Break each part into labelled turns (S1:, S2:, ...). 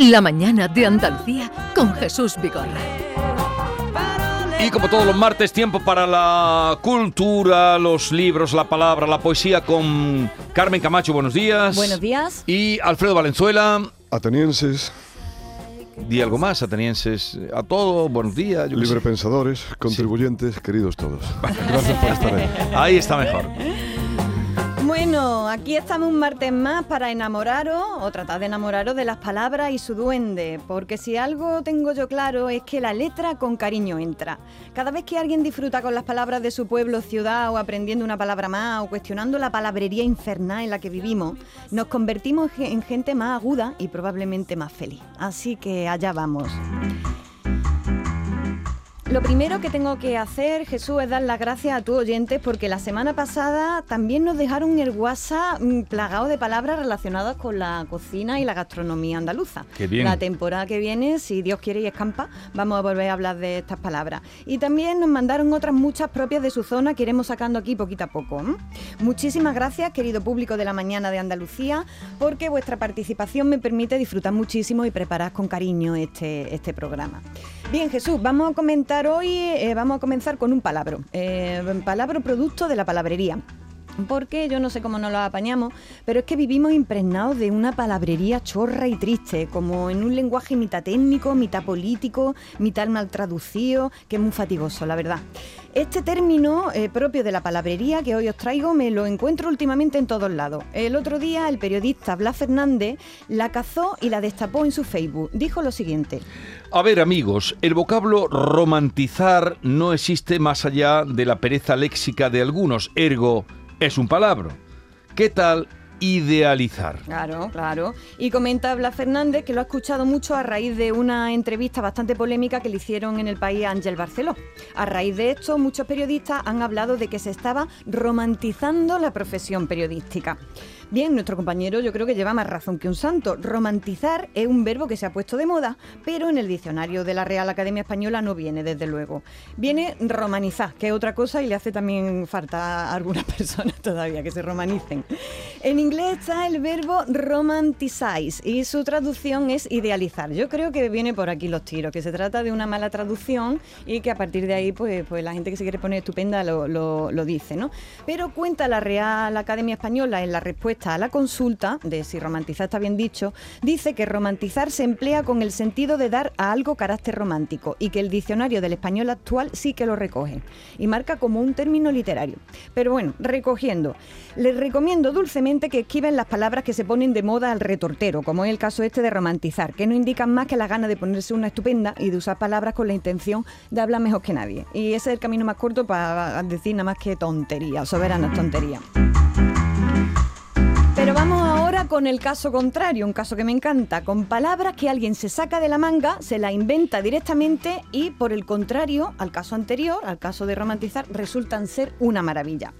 S1: La mañana de Andalucía con Jesús Vigorra.
S2: Y como todos los martes, tiempo para la cultura, los libros, la palabra, la poesía con Carmen Camacho, buenos días.
S3: Buenos días.
S2: Y Alfredo Valenzuela.
S4: Atenienses,
S2: Di algo más, atenienses, a todos, buenos días. yo qué sé.
S4: librepensadores, contribuyentes, queridos todos. Gracias por estar ahí.
S2: Ahí está mejor.
S3: Bueno, aquí estamos un martes más para enamoraros o tratar de enamoraros de las palabras y su duende, porque si algo tengo yo claro es que la letra con cariño entra. Cada vez que alguien disfruta con las palabras de su pueblo, ciudad o aprendiendo una palabra más o cuestionando la palabrería infernal en la que vivimos, nos convertimos en gente más aguda y probablemente más feliz. Así que allá vamos. Lo primero que tengo que hacer, Jesús, es dar las gracias a tus oyentes porque la semana pasada también nos dejaron el WhatsApp mm, plagado de palabras relacionadas con la cocina y la gastronomía andaluza.
S2: Qué bien.
S3: La temporada que viene, si Dios quiere y escampa, vamos a volver a hablar de estas palabras. Y también nos mandaron otras muchas propias de su zona que iremos sacando aquí poquito a poco. Muchísimas gracias, querido público de la mañana de Andalucía, porque vuestra participación me permite disfrutar muchísimo y preparar con cariño este, este programa. Bien, Jesús, vamos a comentar hoy, eh, vamos a comenzar con un palabro. Eh, palabro producto de la palabrería. Porque yo no sé cómo nos lo apañamos, pero es que vivimos impregnados de una palabrería chorra y triste, como en un lenguaje mitad técnico, mitad político, mitad mal traducido, que es muy fatigoso, la verdad. Este término eh, propio de la palabrería que hoy os traigo me lo encuentro últimamente en todos lados. El otro día el periodista Blas Fernández la cazó y la destapó en su Facebook. Dijo lo siguiente.
S2: A ver, amigos, el vocablo romantizar no existe más allá de la pereza léxica de algunos, ergo es un palabra. ¿Qué tal idealizar?
S3: Claro, claro. Y comenta Blas Fernández que lo ha escuchado mucho a raíz de una entrevista bastante polémica que le hicieron en el país Ángel Barceló. A raíz de esto, muchos periodistas han hablado de que se estaba romantizando la profesión periodística. Bien, nuestro compañero yo creo que lleva más razón que un santo. Romantizar es un verbo que se ha puesto de moda, pero en el diccionario de la Real Academia Española no viene, desde luego. Viene romanizar, que es otra cosa y le hace también falta a algunas personas todavía que se romanicen. En inglés está el verbo romanticize y su traducción es idealizar. Yo creo que viene por aquí los tiros, que se trata de una mala traducción y que a partir de ahí pues, pues la gente que se quiere poner estupenda lo, lo- lo dice, ¿no? Pero cuenta la Real Academia Española en la respuesta a la consulta de si romantizar está bien dicho, dice que romantizar se emplea con el sentido de dar a algo carácter romántico y que el diccionario del español actual sí que lo recoge y marca como un término literario. Pero bueno, recogiendo, les recomiendo dulcemente que esquiven las palabras que se ponen de moda al retortero, como es el caso este de romantizar, que no indican más que la gana de ponerse una estupenda y de usar palabras con la intención de hablar mejor que nadie. Y ese es el camino más corto para decir nada más que tontería, soberanas tonterías. Pero vamos ahora con el caso contrario, un caso que me encanta, con palabras que alguien se saca de la manga, se la inventa directamente y por el contrario, al caso anterior, al caso de romantizar, resultan ser una maravilla.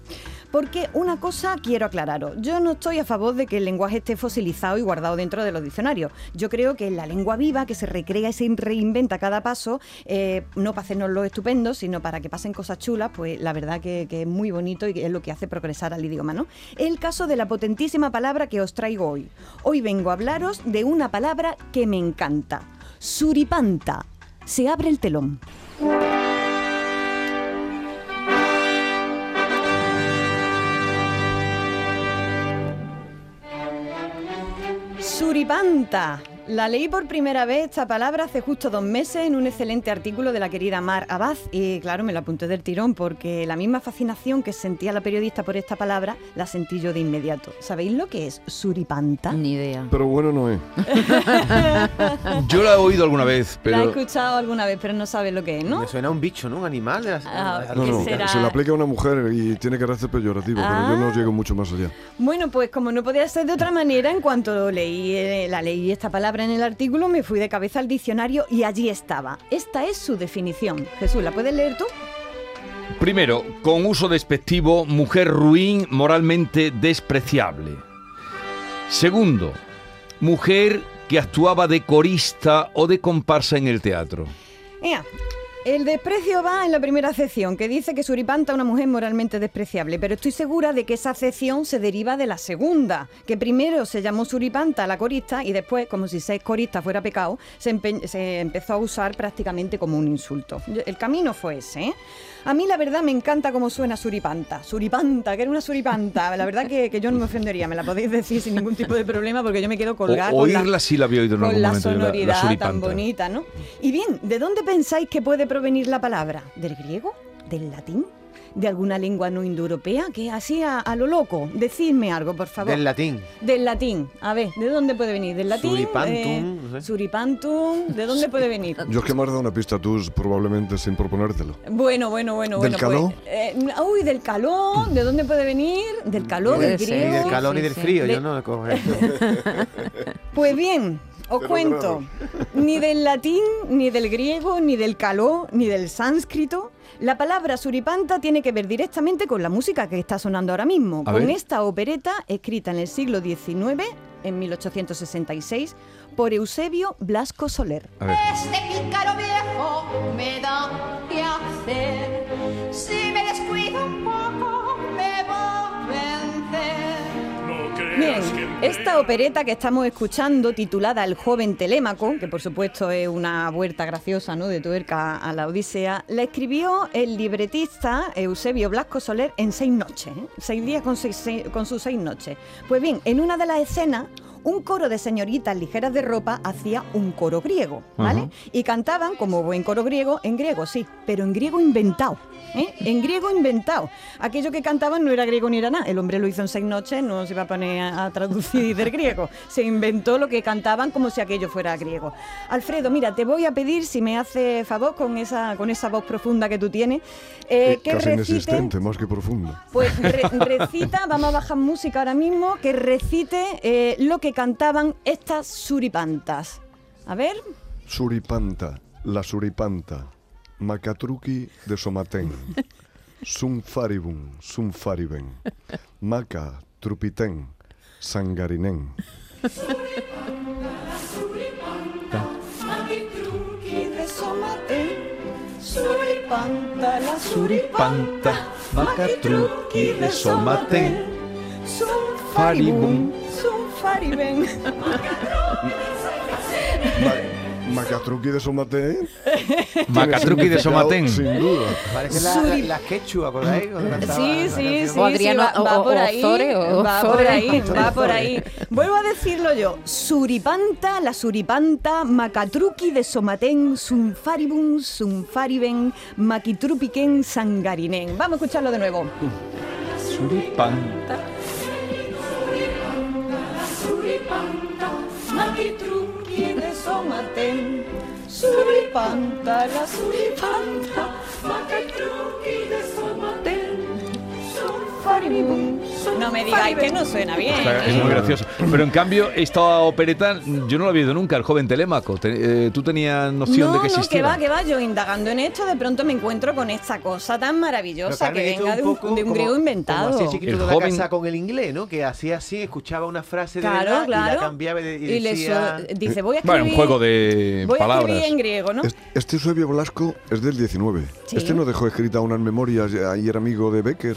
S3: Porque una cosa quiero aclararos, yo no estoy a favor de que el lenguaje esté fosilizado y guardado dentro de los diccionarios. Yo creo que la lengua viva, que se recrea y se reinventa cada paso, eh, no para hacernos lo estupendo, sino para que pasen cosas chulas, pues la verdad que, que es muy bonito y que es lo que hace progresar al idioma, ¿no? El caso de la potentísima palabra que os traigo hoy. Hoy vengo a hablaros de una palabra que me encanta. Suripanta. Se abre el telón. Suripanta. La leí por primera vez esta palabra hace justo dos meses en un excelente artículo de la querida Mar Abad y claro, me la apunté del tirón porque la misma fascinación que sentía la periodista por esta palabra la sentí yo de inmediato. ¿Sabéis lo que es suripanta?
S1: Ni idea.
S4: Pero bueno no es.
S2: Yo la he oído alguna vez,
S3: La he
S2: pero
S3: escuchado alguna vez, pero no sabes lo que es, ¿no?
S5: Me suena a un bicho, ¿no? Un animal. de las-
S3: Ah,
S4: No,
S3: ¿Qué
S4: no,
S3: será?
S4: se le aplica a una mujer y tiene carácter peyorativo, pero yo no
S3: Ah.
S4: llego mucho más allá.
S3: Bueno, pues como no podía ser de otra manera, en cuanto leí, eh, la leí esta palabra en el artículo, me fui de cabeza al diccionario y allí estaba. Esta es su definición. Jesús, ¿la puedes leer tú?
S2: primero, con uso despectivo, mujer ruin, moralmente despreciable. Segundo, mujer que actuaba de corista o de comparsa en el teatro.
S3: Ea, El desprecio va en la primera acepción, que dice que Suripanta es una mujer moralmente despreciable, pero estoy segura de que esa acepción se deriva de la segunda, que primero se llamó Suripanta a la corista y después, como si ser corista fuera pecado, se, se empezó a usar prácticamente como un insulto. El camino fue ese. ¿eh? A mí la verdad me encanta cómo suena Suripanta. Suripanta, que era una Suripanta. La verdad que, que yo no me ofendería, me la podéis decir sin ningún tipo de problema porque yo me quedo colgada
S2: O-
S3: con la-
S2: oírla sí la había oído en
S3: con
S2: algún
S3: la
S2: yo, la- la
S3: sonoridad tan
S2: suripanta.
S3: bonita, ¿no? Y bien, ¿de dónde pensáis que puede provenir la palabra? ¿Del griego? ¿Del latín? ¿De alguna lengua no indoeuropea? Que así a, a lo loco. Decidme algo, por favor.
S5: Del latín.
S3: Del latín. A ver, ¿de dónde puede venir? ¿Del latín?
S5: Suripantum,
S3: Eh,
S5: no sé.
S3: Suripantum. ¿De dónde puede venir?
S4: Yo es que me has dado una pista tú probablemente sin proponértelo.
S3: Bueno, bueno, bueno,
S4: ¿Del
S3: bueno.
S4: caló?
S3: Pues, eh, uy, del calor. ¿De dónde puede venir? Del calor,
S1: Puede
S3: del
S1: ser.
S3: griego.
S5: Ni del calor ni
S1: sí,
S5: del
S1: sí.
S5: frío,
S3: De-
S5: yo no cojo eso.
S3: Pues bien, os
S4: Cero
S3: cuento, ni del latín, ni del griego, ni del caló, ni del sánscrito. La palabra suripanta tiene que ver directamente con la música que está sonando ahora mismo,
S2: A
S3: con
S2: ver.
S3: esta opereta escrita en el siglo XIX, en 1866, por Eusebio Blasco Soler.
S2: A ver.
S6: Este pícaro viejo me da que hacer. Si me descuido
S3: esta opereta que estamos escuchando, titulada El joven Telémaco, que por supuesto es una vuelta graciosa ¿no? de tuerca a la Odisea, la escribió el libretista Eusebio Blasco Soler en seis noches, ¿eh? seis días con, seis- con sus seis noches. Pues bien, en una de las escenas, un coro de señoritas ligeras de ropa hacía un coro griego, ¿vale? Y cantaban, como buen coro griego, en griego, sí, pero en griego inventado. ¿eh? En griego inventado. Aquello que cantaban no era griego ni era nada. El hombre lo hizo en seis noches, no se iba a poner a, a traducir del griego. Se inventó lo que cantaban como si aquello fuera griego. Alfredo, mira, te voy a pedir, si me hace favor, con esa, con esa voz profunda que tú tienes, eh,
S4: Eh,
S3: que
S4: casi
S3: recite...
S4: inexistente, más que profundo.
S3: Pues re- recita, vamos a bajar música ahora mismo, que recite eh, lo que cantaban estas suripantas. A ver,
S4: Suripanta, la suripanta, macatruki de somatén, sum faribum, sum fariben, maca trupitén, sangarinén.
S3: suripanta, la
S2: Suripanta, macatruqui de somate, faribum.
S4: Ma- macatruki de somatén.
S2: Macatruqui de somatén.
S4: Sin duda.
S5: Parece la, la,
S3: Suri-
S5: la quechua. Cuando cantaba
S3: Sí, sí, sí,
S1: O
S3: sí,
S1: Adriano
S3: va, va
S1: o-
S3: por
S1: o
S3: ahí, va por ahí, va por ahí. Vuelvo a decirlo yo, suripanta, la suripanta, macatruqui de somatén, sunfaribum, sunfariben, maquitrupiquen, sangarinen. Vamos a escucharlo de nuevo.
S2: Suripanta.
S3: Maquitruqui de somatén, suripanta, la suripanta, macatruqui de somatén, sunfaribum, No me digáis que no suena bien.
S2: Es muy gracioso. Pero en cambio, esta opereta yo no la había oído nunca, el joven Telémaco. Te- eh, ¿Tú tenías noción
S3: no,
S2: de que
S3: no, que va, que va. Yo indagando en esto, de pronto me encuentro con esta cosa tan maravillosa que venga de
S5: un
S3: un,
S5: poco
S3: de un
S5: como-
S3: griego inventado.
S5: Como
S2: El
S5: de la
S2: joven-
S5: casa con el inglés, ¿no? Que hacía así, escuchaba una frase de
S3: Claro,
S5: verdad y
S3: claro.
S5: la cambiaba y, de- y
S3: Y le so- dice, voy a escribir.
S2: Bueno, un juego de
S3: voy a
S2: palabras.
S3: escribir en griego, ¿no?
S4: Est- Este Eusebio Blasco es del 19.
S3: Sí.
S4: Este no dejó escrita unas memorias y y era amigo de Becker.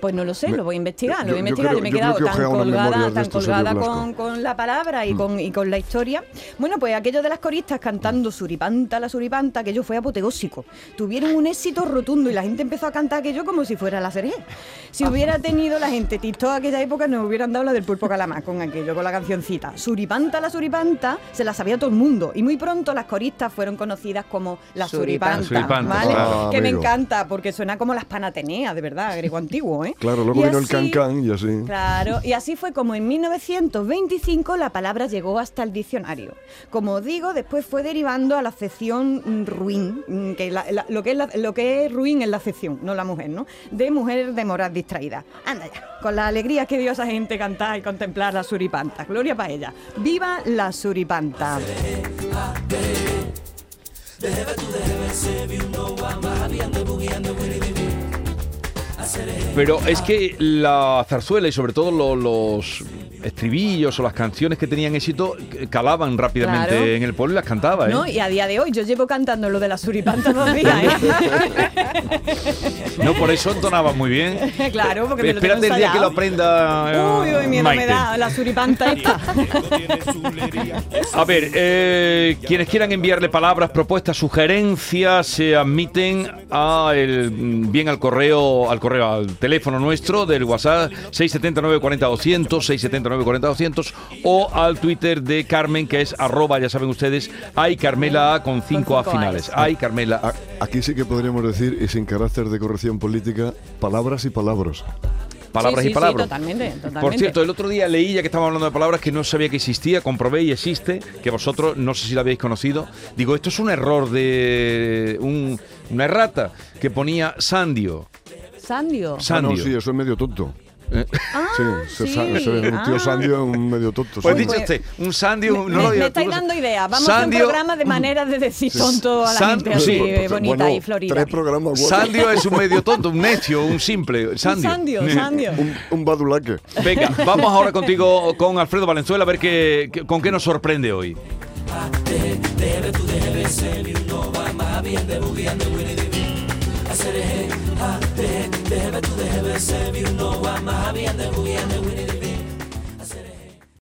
S3: Pues no lo sé,
S4: Me-
S3: lo voy a investigar, lo voy a
S4: yo
S3: investigar.
S4: creo-
S3: Yo, me he quedado
S4: que
S3: tan colgada, tan colgada con, la palabra y, con, y con la historia. Bueno, pues aquello de las coristas cantando suripanta, la suripanta, aquello fue apoteósico. Tuvieron un éxito rotundo y la gente empezó a cantar aquello como si fuera la serie. Si hubiera tenido la gente TikTok aquella época, nos hubieran dado la del pulpo calamar con aquello, con la cancioncita. Suripanta, la suripanta, se la sabía todo el mundo. Y muy pronto las coristas fueron conocidas como la suripanta.
S5: Suripanta.
S2: Suripanta,
S3: ¿vale?
S4: claro.
S3: que me encanta porque suena como las panateneas, de verdad, griego antiguo, ¿eh?
S4: Claro, luego
S3: Y
S4: vino el
S3: así-
S4: cancán y así.
S3: Claro, y así fue como en 1925 la palabra llegó hasta el diccionario. Como os digo, después fue derivando a la acepción mm, ruin, mm, que la- la- lo, que es la- lo que es ruin es la acepción, no la mujer, ¿no? De mujer de moral distraída. Anda ya, con la alegría que dio esa gente cantar y contemplar la suripanta. Gloria para ella. ¡Viva la suripanta!
S2: Pero es que la zarzuela y sobre todo lo- los estribillos o las canciones que tenían éxito eh, calaban rápidamente
S3: Claro.
S2: en el pueblo y las cantaba, ¿eh?
S3: ¿No? Y a día de hoy yo llevo cantando lo de la suripanta dos días, ¿eh?
S2: No, por eso entonaba muy bien.
S3: claro, porque me lo tengo
S2: Espérate el día que lo aprenda eh,
S3: Uy, uy, miedo me
S2: Maite.
S3: da la suripanta esta.
S2: A ver, eh, quienes quieran enviarle palabras, propuestas, sugerencias, se admiten a el, bien al correo, al correo, al teléfono nuestro del WhatsApp 679 40 200, 679 40 200 o al Twitter de Carmen que es arroba, ya saben ustedes, hay Carmela A con 5 A finales. Hay Carmela A.
S4: Aquí sí que podríamos decir, y sin carácter de corrección política, palabras y palabras.
S2: Palabras
S3: Sí,
S2: y
S3: sí,
S2: palabras.
S3: Sí, totalmente, totalmente.
S2: Por cierto, el otro día leí, ya que estábamos hablando de palabras, que no sabía que existía, comprobé y existe, que vosotros no sé si la habéis conocido. Digo, esto es un error de un- una errata que ponía Sandio.
S3: Sandio.
S4: Ah,
S2: Sandio.
S4: no, sí, eso es medio tonto.
S2: Eh,
S3: Ah,
S4: Sí, se
S3: sí.
S4: sa- se- un tío
S3: Ah.
S4: sandio es un medio tonto.
S2: Pues
S4: sí.
S2: dicho usted, un Sandio.
S3: Me,
S2: no
S3: me-
S2: lo
S3: me
S2: digas, tú
S3: estáis dando ideas. Vamos a hacer
S2: Sandio-
S3: un programa de maneras de decir tonto a la
S2: San-
S3: gente así
S2: sí,
S3: eh, bonita
S4: Bueno,
S3: y florida.
S4: Tres programas.
S2: Sandio es un medio tonto, un necio, un simple.
S3: Un
S2: Sandio.
S3: Sandio, Sandio.
S4: Un, un badulaque.
S2: Venga, vamos ahora contigo con Alfredo Valenzuela a ver qué, qué- con qué nos sorprende hoy. I said it hit, ha, the They the heaven to the heaven, Sam. You know I'm a hobby and the boogie and the winning.